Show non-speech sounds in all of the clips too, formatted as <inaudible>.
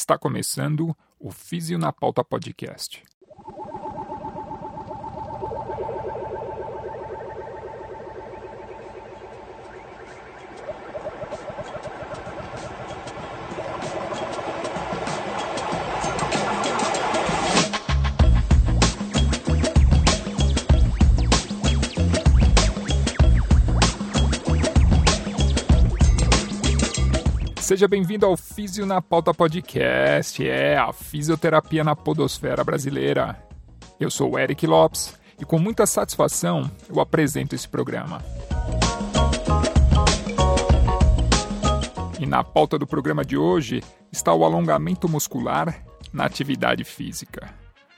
Está começando o Físio na Pauta Podcast. Seja bem-vindo ao Físio na Pauta Podcast, é a fisioterapia na podosfera brasileira. Eu sou o Eric Lopes e com muita satisfação eu apresento esse programa. E na pauta do programa de hoje está o alongamento muscular na atividade física.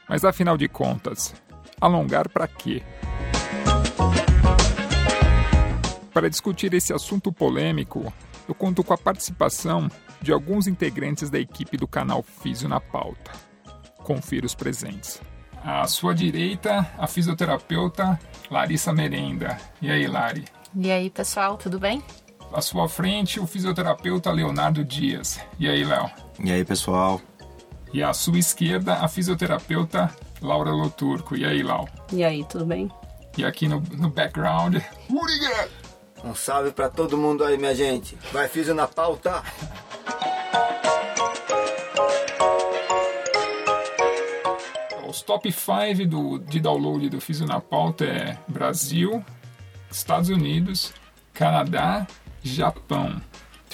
Mas afinal de contas, alongar para quê? Para discutir esse assunto polêmico, eu conto com a participação de alguns integrantes da equipe do canal Físio na Pauta. Confira os presentes. À sua direita, a fisioterapeuta Larissa Merenda. E aí, Lari? E aí, pessoal, tudo bem? À sua frente, o fisioterapeuta Leonardo Dias. E aí, Léo? E aí, pessoal? E à sua esquerda, a fisioterapeuta Laura Loturco. E aí, Lau? E aí, tudo bem? E aqui no, no background, Rudiger! Um salve para todo mundo aí, minha gente. Vai Físio na pauta. Os top 5 do, de download do Físio na pauta é Brasil, Estados Unidos, Canadá, Japão.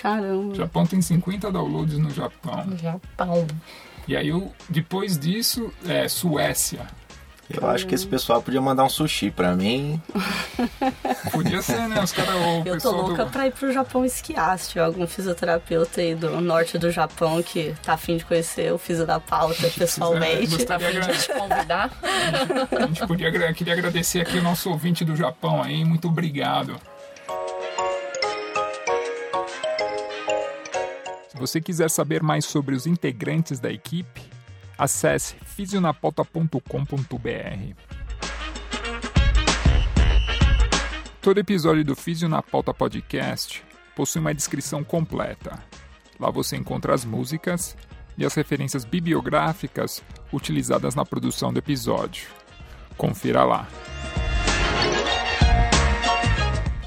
Caramba. O Japão tem 50 downloads no Japão. Japão. E aí, eu, depois disso, é Suécia. Eu acho que esse pessoal podia mandar um sushi pra mim. <laughs> Podia ser, né? Os caras. Eu tô louca do... pra ir pro Japão esquiar. Se tiver algum fisioterapeuta aí do norte do Japão que tá afim de conhecer o fisio da pauta <laughs> pessoalmente. Gostaria de te convidar. A gente podia, queria agradecer aqui o nosso ouvinte do Japão aí. Muito obrigado. Se você quiser saber mais sobre os integrantes da equipe, acesse fisionapauta.com.br. Todo episódio do Físio na Pauta Podcast possui uma descrição completa. Lá você encontra as músicas e as referências bibliográficas utilizadas na produção do episódio. Confira lá.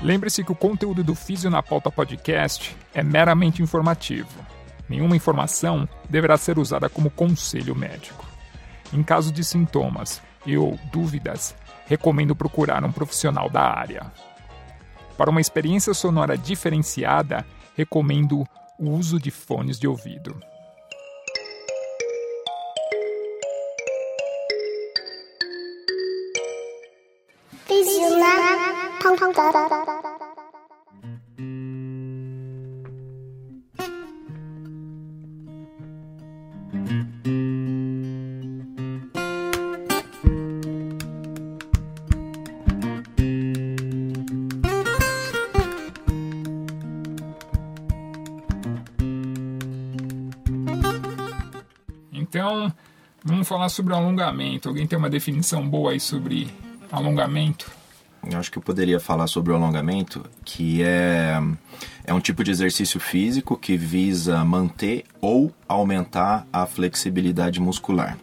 Lembre-se que o conteúdo do Físio na Pauta Podcast é meramente informativo Nenhuma informação deverá ser usada como conselho médico. Em caso de sintomas e ou dúvidas, recomendo procurar um profissional da área. Para uma experiência sonora diferenciada, recomendo o uso de fones de ouvido. Então, vamos falar sobre alongamento. Alguém tem uma definição boa aí sobre alongamento? Eu acho que eu poderia falar sobre o alongamento, que é, é um tipo de exercício físico que visa manter ou aumentar a flexibilidade muscular.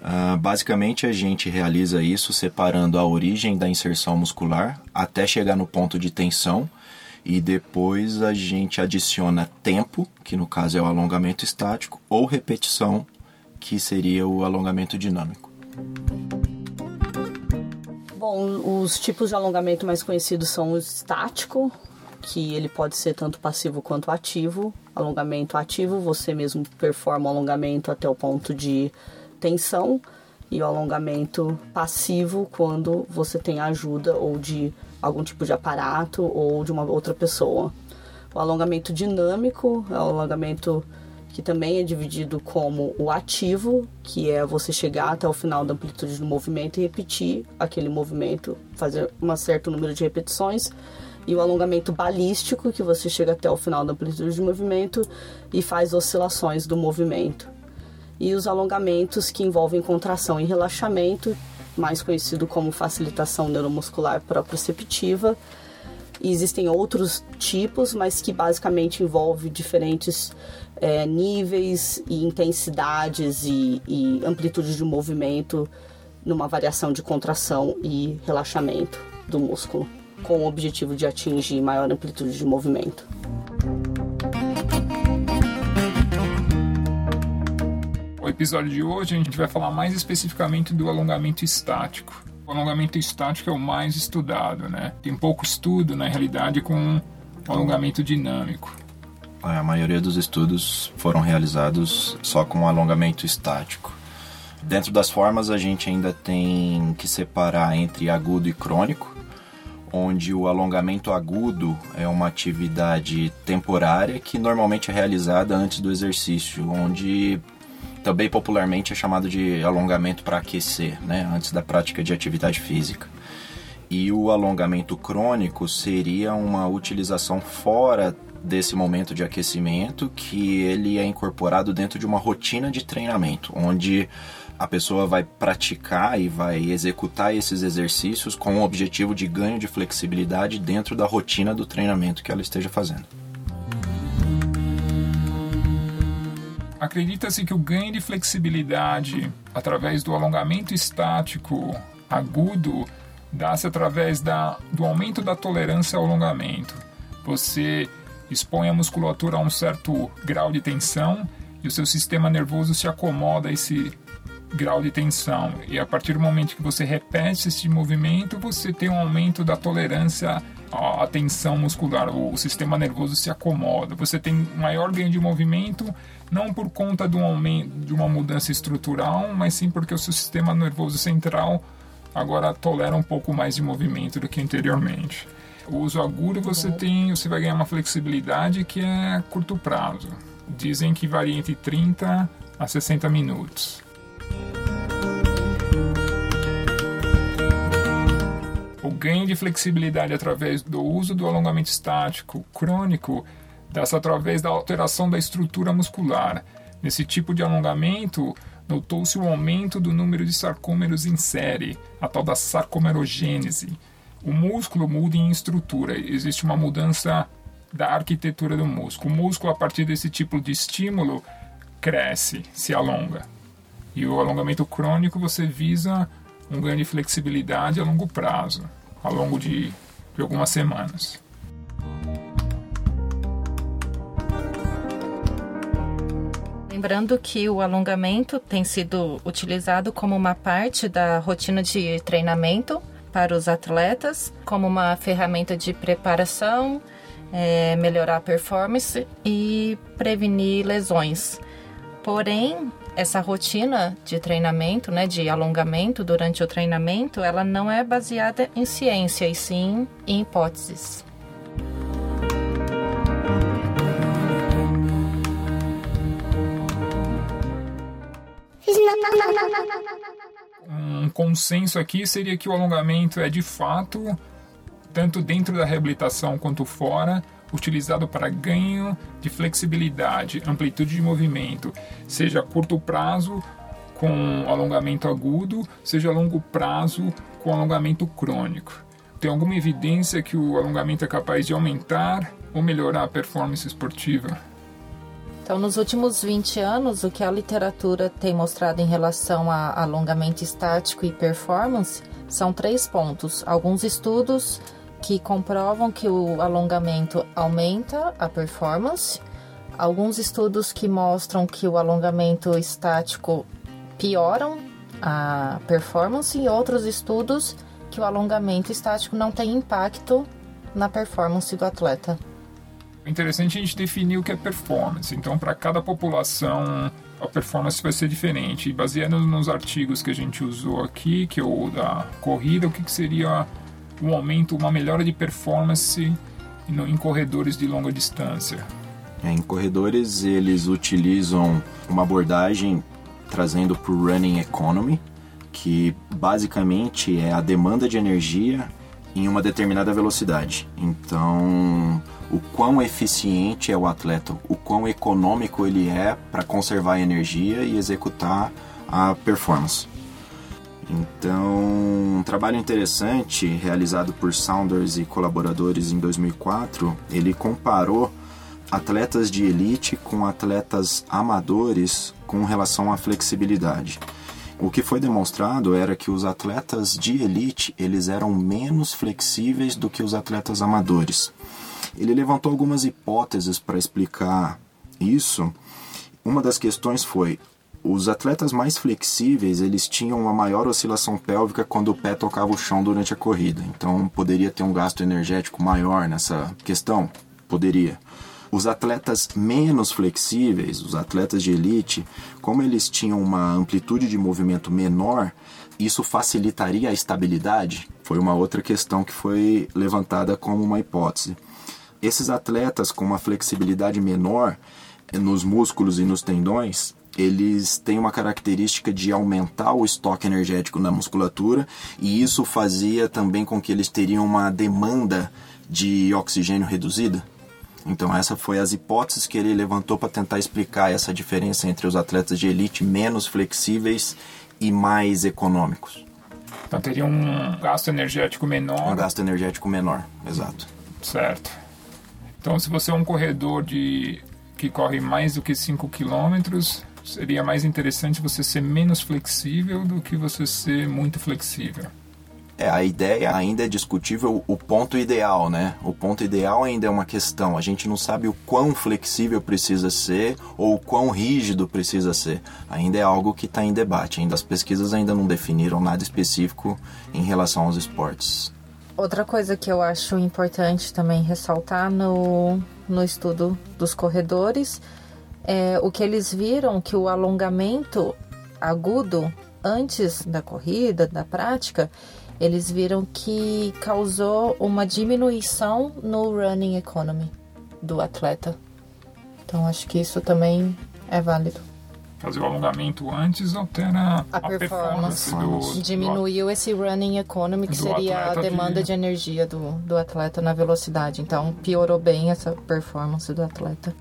Uh, basicamente, a gente realiza isso separando a origem da inserção muscular até chegar no ponto de tensão e depois a gente adiciona tempo, que no caso é o alongamento estático, ou repetição, que seria o alongamento dinâmico. Bom, os tipos de alongamento mais conhecidos são o estático, que ele pode ser tanto passivo quanto ativo. Alongamento ativo, você mesmo performa o alongamento até o ponto de tensão, e o alongamento passivo quando você tem ajuda ou de algum tipo de aparato ou de uma outra pessoa. O alongamento dinâmico é o alongamento que também é dividido como o ativo, que é você chegar até o final da amplitude do movimento e repetir aquele movimento, fazer um certo número de repetições, e o alongamento balístico, que você chega até o final da amplitude do movimento e faz oscilações do movimento. E os alongamentos que envolvem contração e relaxamento, mais conhecido como facilitação neuromuscular proprioceptiva, E existem outros tipos, mas que basicamente envolve diferentes é, níveis e intensidades e, e de movimento numa variação de contração e relaxamento do músculo, com o objetivo de atingir maior amplitude de movimento. O episódio de hoje a gente vai falar mais especificamente do alongamento estático. O alongamento estático é o mais estudado, né? Tem pouco estudo, na realidade, com alongamento dinâmico. A maioria dos estudos foram realizados só com alongamento estático. Dentro das formas, a gente ainda tem que separar entre agudo e crônico, onde o alongamento agudo é uma atividade temporária que normalmente é realizada antes do exercício, onde também popularmente é chamado de alongamento para aquecer, né, antes da prática de atividade física. E o alongamento crônico seria uma utilização fora desse momento de aquecimento que ele é incorporado dentro de uma rotina de treinamento, onde a pessoa vai praticar e vai executar esses exercícios com o objetivo de ganho de flexibilidade dentro da rotina do treinamento que ela esteja fazendo. Acredita-se que o ganho de flexibilidade através do alongamento estático agudo dá-se através da, do aumento da tolerância ao alongamento. Você expõe a musculatura a um certo grau de tensão e o seu sistema nervoso se acomoda a esse grau de tensão. E a partir do momento que você repete esse movimento, você tem um aumento da tolerância à tensão muscular. O sistema nervoso se acomoda. Você tem maior ganho de movimento, não por conta de, um aumento, de uma mudança estrutural, mas sim porque o seu sistema nervoso central agora tolera um pouco mais de movimento do que anteriormente. O uso agudo você tem, você vai ganhar uma flexibilidade que é curto prazo. Dizem que varia entre 30 a 60 minutos. Ganho de flexibilidade através do uso do alongamento estático crônico dá-se através da alteração da estrutura muscular. Nesse tipo de alongamento, notou-se o aumento do número de sarcômeros em série, a tal da sarcomerogênese o músculo muda em estrutura, existe uma mudança da arquitetura do músculo. O músculo, a partir desse tipo de estímulo, cresce, se alonga. E o alongamento crônico você visa um ganho de flexibilidade a longo prazo, ao longo de, de algumas semanas. Lembrando que o alongamento tem sido utilizado como uma parte da rotina de treinamento para os atletas como uma ferramenta de preparação, é, melhorar a performance e prevenir lesões. Porém, essa rotina de treinamento, né, de alongamento durante o treinamento, ela não é baseada em ciência e sim em hipóteses. um consenso aqui seria que o alongamento é de fato, tanto dentro da reabilitação quanto fora, utilizado para ganho de flexibilidade, amplitude de movimento, seja a curto prazo com alongamento agudo, seja a longo prazo com alongamento crônico. Tem alguma evidência que o alongamento é capaz de aumentar ou melhorar a performance esportiva? Então, nos últimos 20 anos, o que a literatura tem mostrado em relação a alongamento estático e performance são três pontos. Alguns estudos que comprovam que o alongamento aumenta a performance, alguns estudos que mostram que o alongamento estático pioram a performance e outros estudos que o alongamento estático não tem impacto na performance do atleta. O interessante é a gente definir o que é performance. Então, para cada população, a performance vai ser diferente. Baseado nos artigos que a gente usou aqui, que é o da corrida, o que, que seria um aumento, uma melhora de performance em corredores de longa distância? É, em corredores, eles utilizam uma abordagem trazendo para o running economy, que basicamente é a demanda de energia em uma determinada velocidade. Então, o quão eficiente é o atleta, o quão econômico ele é para conservar a energia e executar a performance. Então, um trabalho interessante realizado por Saunders e colaboradores em 2004, ele comparou atletas de elite com atletas amadores com relação à flexibilidade. O que foi demonstrado era que os atletas de elite eles eram menos flexíveis do que os atletas amadores. Ele levantou algumas hipóteses para explicar isso. Uma das questões foi os atletas mais flexíveis eles tinham uma maior oscilação pélvica quando o pé tocava o chão durante a corrida. Então poderia ter um gasto energético maior nessa questão? Poderia. Os atletas menos flexíveis, os atletas de elite, como eles tinham uma amplitude de movimento menor, isso facilitaria a estabilidade? Foi uma outra questão que foi levantada como uma hipótese. Esses atletas com uma flexibilidade menor nos músculos e nos tendões, eles têm uma característica de aumentar o estoque energético na musculatura e isso fazia também com que eles teriam uma demanda de oxigênio reduzida. Então essa foi as hipóteses que ele levantou para tentar explicar essa diferença entre os atletas de elite menos flexíveis e mais econômicos. Então teria um gasto energético menor. Um gasto energético menor, exato. Certo. Então se você é um corredor de que corre mais do que 5 quilômetros, seria mais interessante você ser menos flexível do que você ser muito flexível. É, a ideia ainda é discutível o ponto ideal, né? O ponto ideal ainda é uma questão. A gente não sabe o quão flexível precisa ser ou o quão rígido precisa ser. Ainda é algo que está em debate. Ainda as pesquisas ainda não definiram nada específico em relação aos esportes. Outra coisa que eu acho importante também ressaltar no, no estudo dos corredores é o que eles viram que o alongamento agudo antes da corrida, da prática, eles viram que causou uma diminuição no running economy do atleta. Então acho que isso também é válido. Fazer o alongamento antes altera a, a performance, performance do, Diminuiu do, esse running economy, que seria a demanda de... de energia do, do atleta na velocidade. Então piorou bem essa performance do atleta.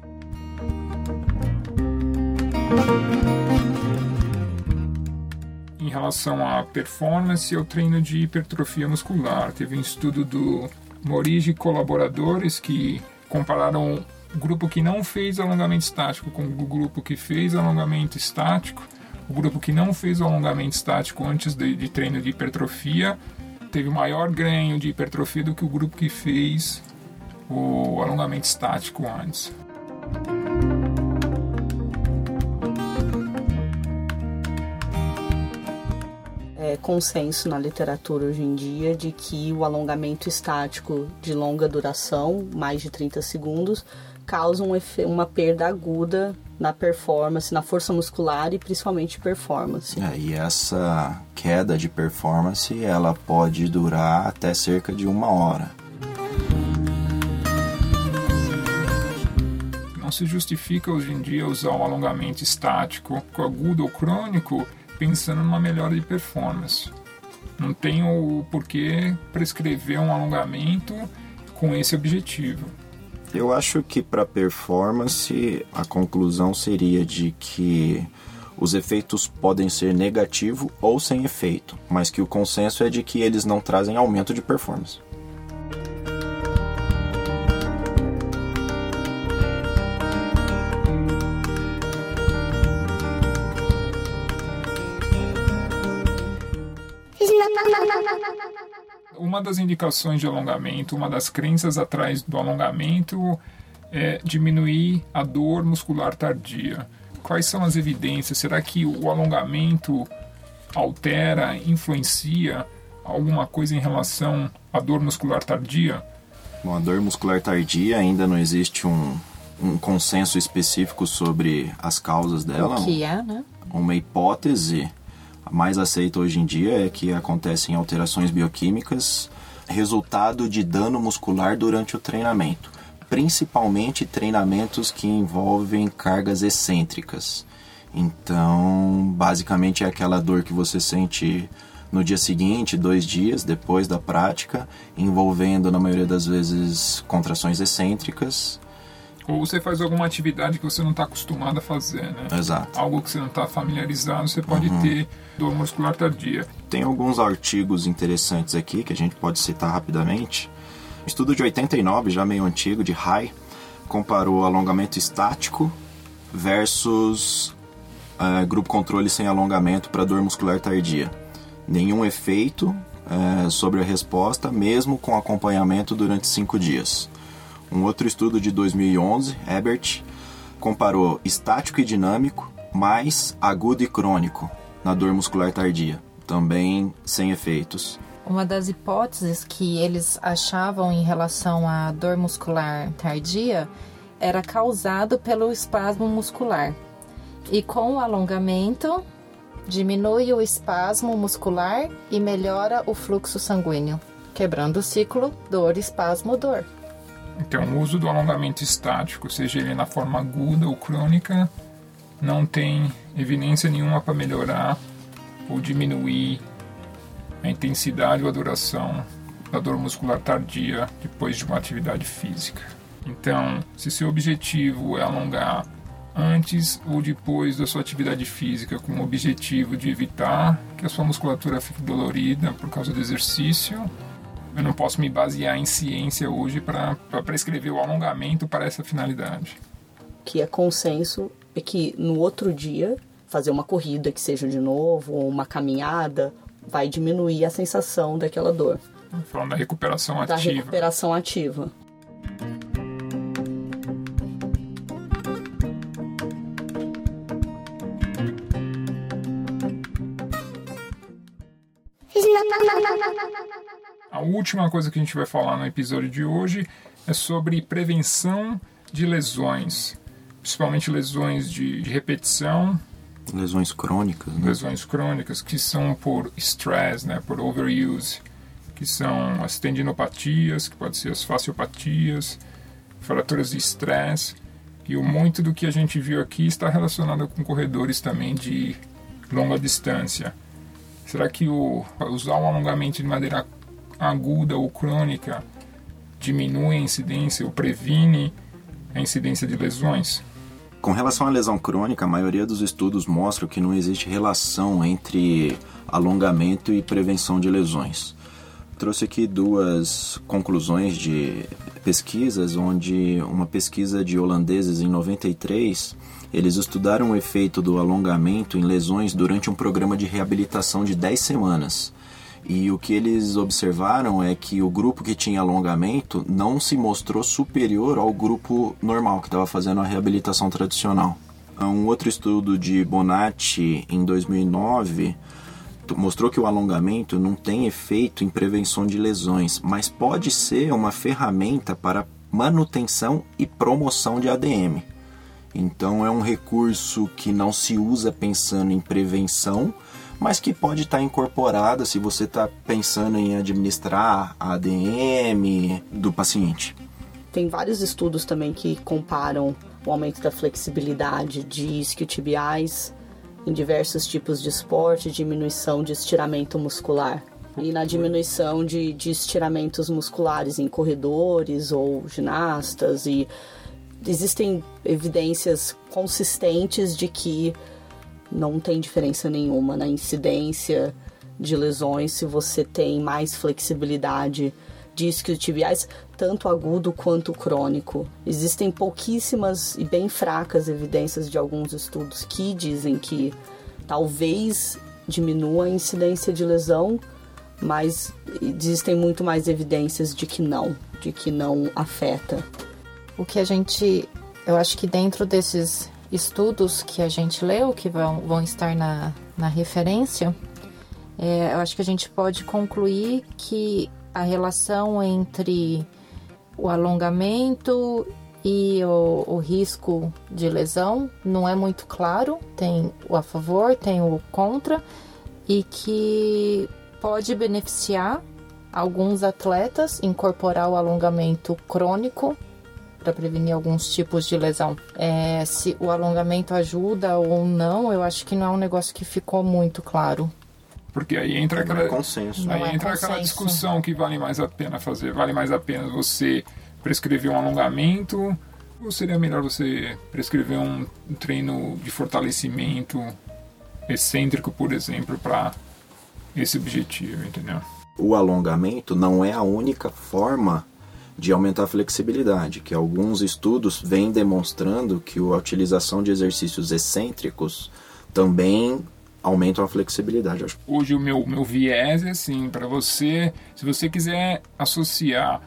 Relação à performance e ao treino de hipertrofia muscular. Teve um estudo do Morigi e colaboradores que compararam o grupo que não fez alongamento estático com o grupo que fez alongamento estático. O grupo que não fez o alongamento estático antes de, de treino de hipertrofia teve maior ganho de hipertrofia do que o grupo que fez o alongamento estático antes. É, consenso na literatura hoje em dia de que o alongamento estático de longa duração, mais de 30 segundos, causa um uma perda aguda na performance, na força muscular e principalmente performance. É, e essa queda de performance ela pode durar até cerca de uma hora. Não se justifica hoje em dia usar o alongamento estático agudo ou crônico pensando numa melhora de performance. Não tem o porquê prescrever um alongamento com esse objetivo. Eu acho que para performance a conclusão seria de que os efeitos podem ser negativo ou sem efeito, mas que o consenso é de que eles não trazem aumento de performance. Uma das indicações de alongamento, uma das crenças atrás do alongamento é diminuir a dor muscular tardia. Quais são as evidências? Será que o alongamento altera, influencia alguma coisa em relação à dor muscular tardia? Bom, a dor muscular tardia ainda não existe um, um consenso específico sobre as causas dela. O que é, né? Uma hipótese mais aceita hoje em dia é que acontecem alterações bioquímicas resultado de dano muscular durante o treinamento, principalmente treinamentos que envolvem cargas excêntricas. Então, basicamente é aquela dor que você sente no dia seguinte, dois dias depois da prática, envolvendo na maioria das vezes contrações excêntricas Ou você faz alguma atividade que você não está acostumado a fazer, né? Exato. Algo que você não está familiarizado, você pode ter dor muscular tardia. Tem alguns artigos interessantes aqui que a gente pode citar rapidamente. Um estudo de 89, já meio antigo, de High, comparou alongamento estático versus eh, grupo controle sem alongamento para dor muscular tardia. Nenhum efeito eh, sobre a resposta, mesmo com acompanhamento durante cinco dias. Um outro estudo de 2011, Ebert, comparou estático e dinâmico mais agudo e crônico na dor muscular tardia, também sem efeitos. Uma das hipóteses que eles achavam em relação à dor muscular tardia era causado pelo espasmo muscular. E com o alongamento, diminui o espasmo muscular e melhora o fluxo sanguíneo, quebrando o ciclo dor-espasmo-dor. Então, o uso do alongamento estático, seja ele na forma aguda ou crônica, não tem evidência nenhuma para melhorar ou diminuir a intensidade ou a duração da dor muscular tardia depois de uma atividade física. Então, se seu objetivo é alongar antes ou depois da sua atividade física, com o objetivo de evitar que a sua musculatura fique dolorida por causa do exercício, eu não posso me basear em ciência hoje para prescrever o alongamento para essa finalidade. que é consenso é que no outro dia fazer uma corrida que seja de novo ou uma caminhada vai diminuir a sensação daquela dor, Falando da recuperação da ativa. recuperação ativa. Última coisa que a gente vai falar no episódio de hoje é sobre prevenção de lesões, principalmente lesões de, de repetição, Lesões crônicas, né? lesões crônicas que são por stress, né, por overuse, que são as tendinopatias, que pode ser as fasciopatias, fraturas de estresse, e muito do que a gente viu aqui está relacionado com corredores também de longa distância. Será que o, usar o alongamento de maneira aguda ou crônica diminui a incidência ou previne a incidência de lesões? Com relação à lesão crônica, a maioria dos estudos mostram que não existe relação entre alongamento e prevenção de lesões. Trouxe aqui duas conclusões de pesquisas, onde uma pesquisa de holandeses em 93, eles estudaram o efeito do alongamento em lesões durante um programa de reabilitação de 10 semanas. E o que eles observaram é que o grupo que tinha alongamento não se mostrou superior ao grupo normal, que estava fazendo a reabilitação tradicional. Um outro estudo de Bonatti, em 2009, t- mostrou que o alongamento não tem efeito em prevenção de lesões, mas pode ser uma ferramenta para manutenção e promoção de ADM. Então é um recurso que não se usa pensando em prevenção, mas que pode estar incorporada se você está pensando em administrar a ADM do paciente. Tem vários estudos também que comparam o aumento da flexibilidade de isquiotibiais em diversos tipos de esporte, diminuição de estiramento muscular. E na diminuição de, de estiramentos musculares em corredores ou ginastas. E existem evidências consistentes de que não tem diferença nenhuma na incidência de lesões se você tem mais flexibilidade de isquiotibiais, tanto agudo quanto crônico. Existem pouquíssimas e bem fracas evidências de alguns estudos que dizem que talvez diminua a incidência de lesão, mas existem muito mais evidências de que não, de que não afeta. O que a gente, eu acho que dentro desses estudos que a gente leu, que vão, vão estar na, na referência, é, eu acho que a gente pode concluir que a relação entre o alongamento e o, o risco de lesão não é muito claro. Tem o a favor, tem o contra, e que pode beneficiar alguns atletas incorporar o alongamento crônico para prevenir alguns tipos de lesão. É, se o alongamento ajuda ou não, eu acho que não é um negócio que ficou muito claro. Porque aí entra Não é aquela, consenso. Aí é entra aquela consenso. discussão que vale mais a pena fazer. Vale mais a pena você prescrever um alongamento Ou seria melhor você prescrever um treino de fortalecimento excêntrico, por exemplo, para esse objetivo, entendeu? O alongamento não é a única forma de aumentar a flexibilidade, que alguns estudos vêm demonstrando que a utilização de exercícios excêntricos também aumentam a flexibilidade. Hoje o meu, meu viés é assim, para você, se você quiser associar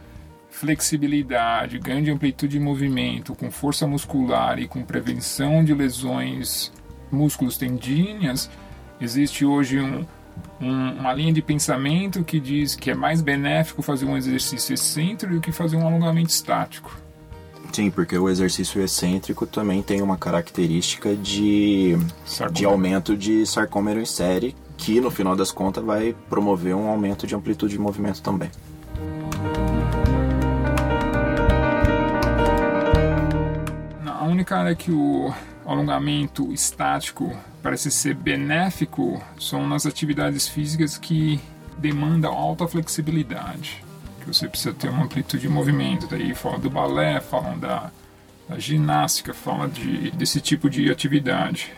flexibilidade, ganho de amplitude de movimento com força muscular e com prevenção de lesões músculos tendíneas, existe hoje um, um, uma linha de pensamento que diz que é mais benéfico fazer um exercício excêntrico do que fazer um alongamento estático. Sim, porque o exercício excêntrico também tem uma característica de, de aumento de sarcômero em série, que no final das contas vai promover um aumento de amplitude de movimento também. A única área que o alongamento estático parece ser benéfico são nas atividades físicas que demandam alta flexibilidade, que você precisa ter uma amplitude de movimento. Daí fala do balé, falam da, da ginástica, fala de, desse tipo de atividade.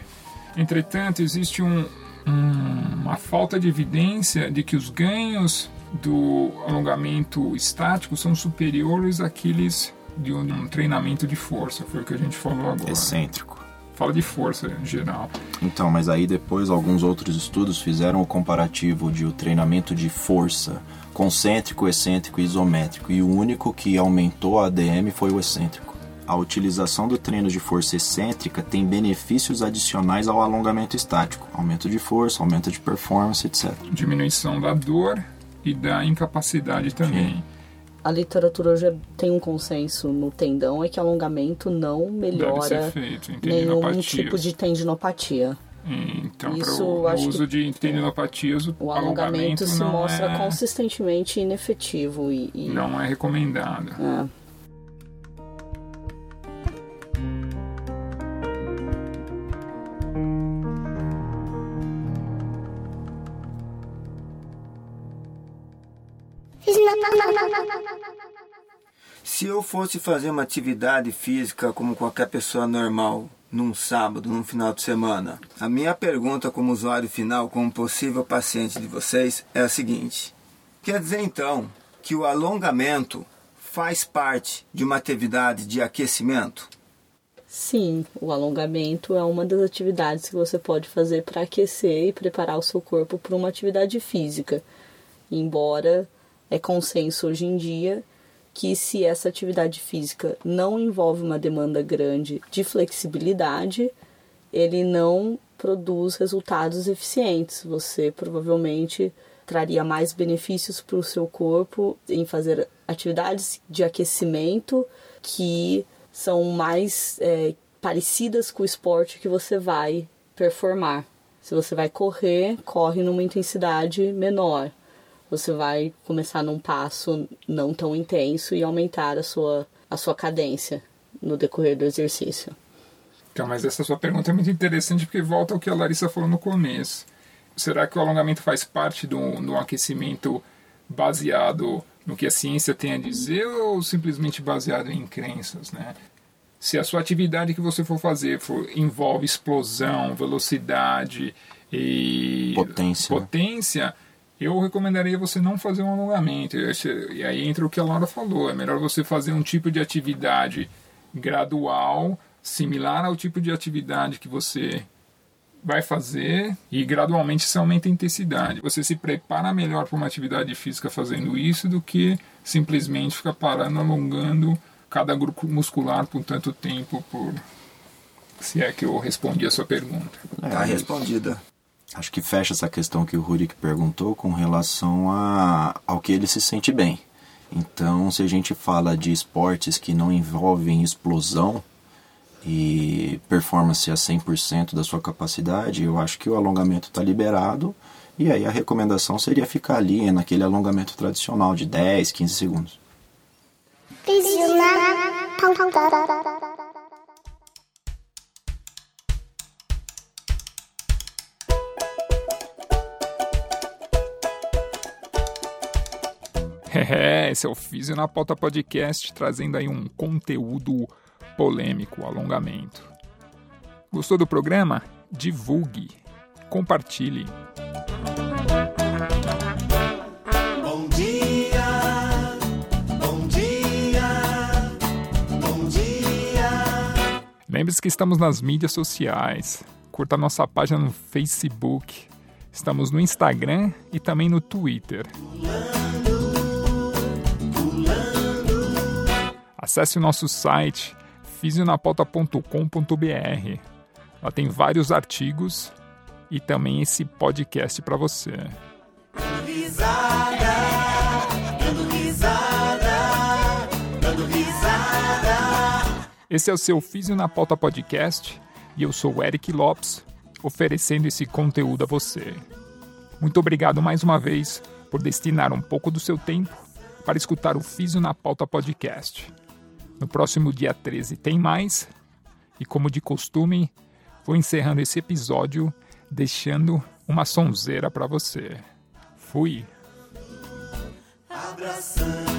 Entretanto, existe um, um, uma falta de evidência de que os ganhos do alongamento estático são superiores àqueles de um treinamento de força, foi o que a gente falou agora. Excêntrico fala de força em geral. Então, mas aí depois alguns outros estudos fizeram o comparativo de o treinamento de força concêntrico, excêntrico e isométrico, e o único que aumentou a ADM foi o excêntrico. A utilização do treino de força excêntrica tem benefícios adicionais ao alongamento estático, aumento de força, aumento de performance, etc. Diminuição da dor e da incapacidade também. Sim a literatura hoje tem um consenso no tendão é que alongamento não melhora nenhum tipo de tendinopatia. Então, Isso, o, o uso de tendinopatias, o, o alongamento, alongamento se mostra é... consistentemente inefetivo e, e, não é recomendado. É. Se eu fosse fazer uma atividade física como qualquer pessoa normal, num sábado, num final de semana, a minha pergunta como usuário final, como possível paciente de vocês, é a seguinte: quer dizer então que o alongamento faz parte de uma atividade de aquecimento? Sim, o alongamento é uma das atividades que você pode fazer para aquecer e preparar o seu corpo para uma atividade física. Embora é consenso hoje em dia que se essa atividade física não envolve uma demanda grande de flexibilidade, ele não produz resultados eficientes. Você provavelmente traria mais benefícios para o seu corpo em fazer atividades de aquecimento que são mais é, parecidas com o esporte que você vai performar. Se você vai correr, corre numa intensidade menor você vai começar num passo não tão intenso e aumentar a sua, a sua cadência no decorrer do exercício. Então, mas essa sua pergunta é muito interessante porque volta ao que a Larissa falou no começo. Será que o alongamento faz parte do, do aquecimento baseado no que a ciência tem a dizer ou simplesmente baseado em crenças, né? Se a sua atividade que você for fazer for, envolve explosão, velocidade e potência, potência eu recomendaria você não fazer um alongamento. E aí entra o que a Laura falou: é melhor você fazer um tipo de atividade gradual, similar ao tipo de atividade que você vai fazer e gradualmente se aumenta a intensidade. Você se prepara melhor para uma atividade física fazendo isso do que simplesmente ficar parando, alongando cada grupo muscular por tanto tempo, por se é que eu respondi a sua pergunta. É, respondida. Acho que fecha essa questão que o Rurik perguntou com relação a, ao que ele se sente bem. Então, se a gente fala de esportes que não envolvem explosão e performance a 100% da sua capacidade, eu acho que o alongamento está liberado. E aí a recomendação seria ficar ali naquele alongamento tradicional de 10, 15 segundos. É, esse é o Físio na Pauta Podcast, trazendo aí um conteúdo polêmico alongamento. Gostou do programa? Divulgue, compartilhe. Bom dia, bom dia, bom dia. Lembre-se que estamos nas mídias sociais. Curta nossa página no Facebook. Estamos no Instagram e também no Twitter. Acesse o nosso site fisionapauta.com.br. Lá tem vários artigos e também esse podcast para você. Risada, dando risada, dando risada. Esse é o seu Físio na Pauta Podcast e eu sou o Eric Lopes, oferecendo esse conteúdo a você. Muito obrigado mais uma vez por destinar um pouco do seu tempo para escutar o Físio na Pauta Podcast. No próximo dia 13 tem mais, e como de costume, vou encerrando esse episódio deixando uma sonzeira para você. Fui! Abraçando.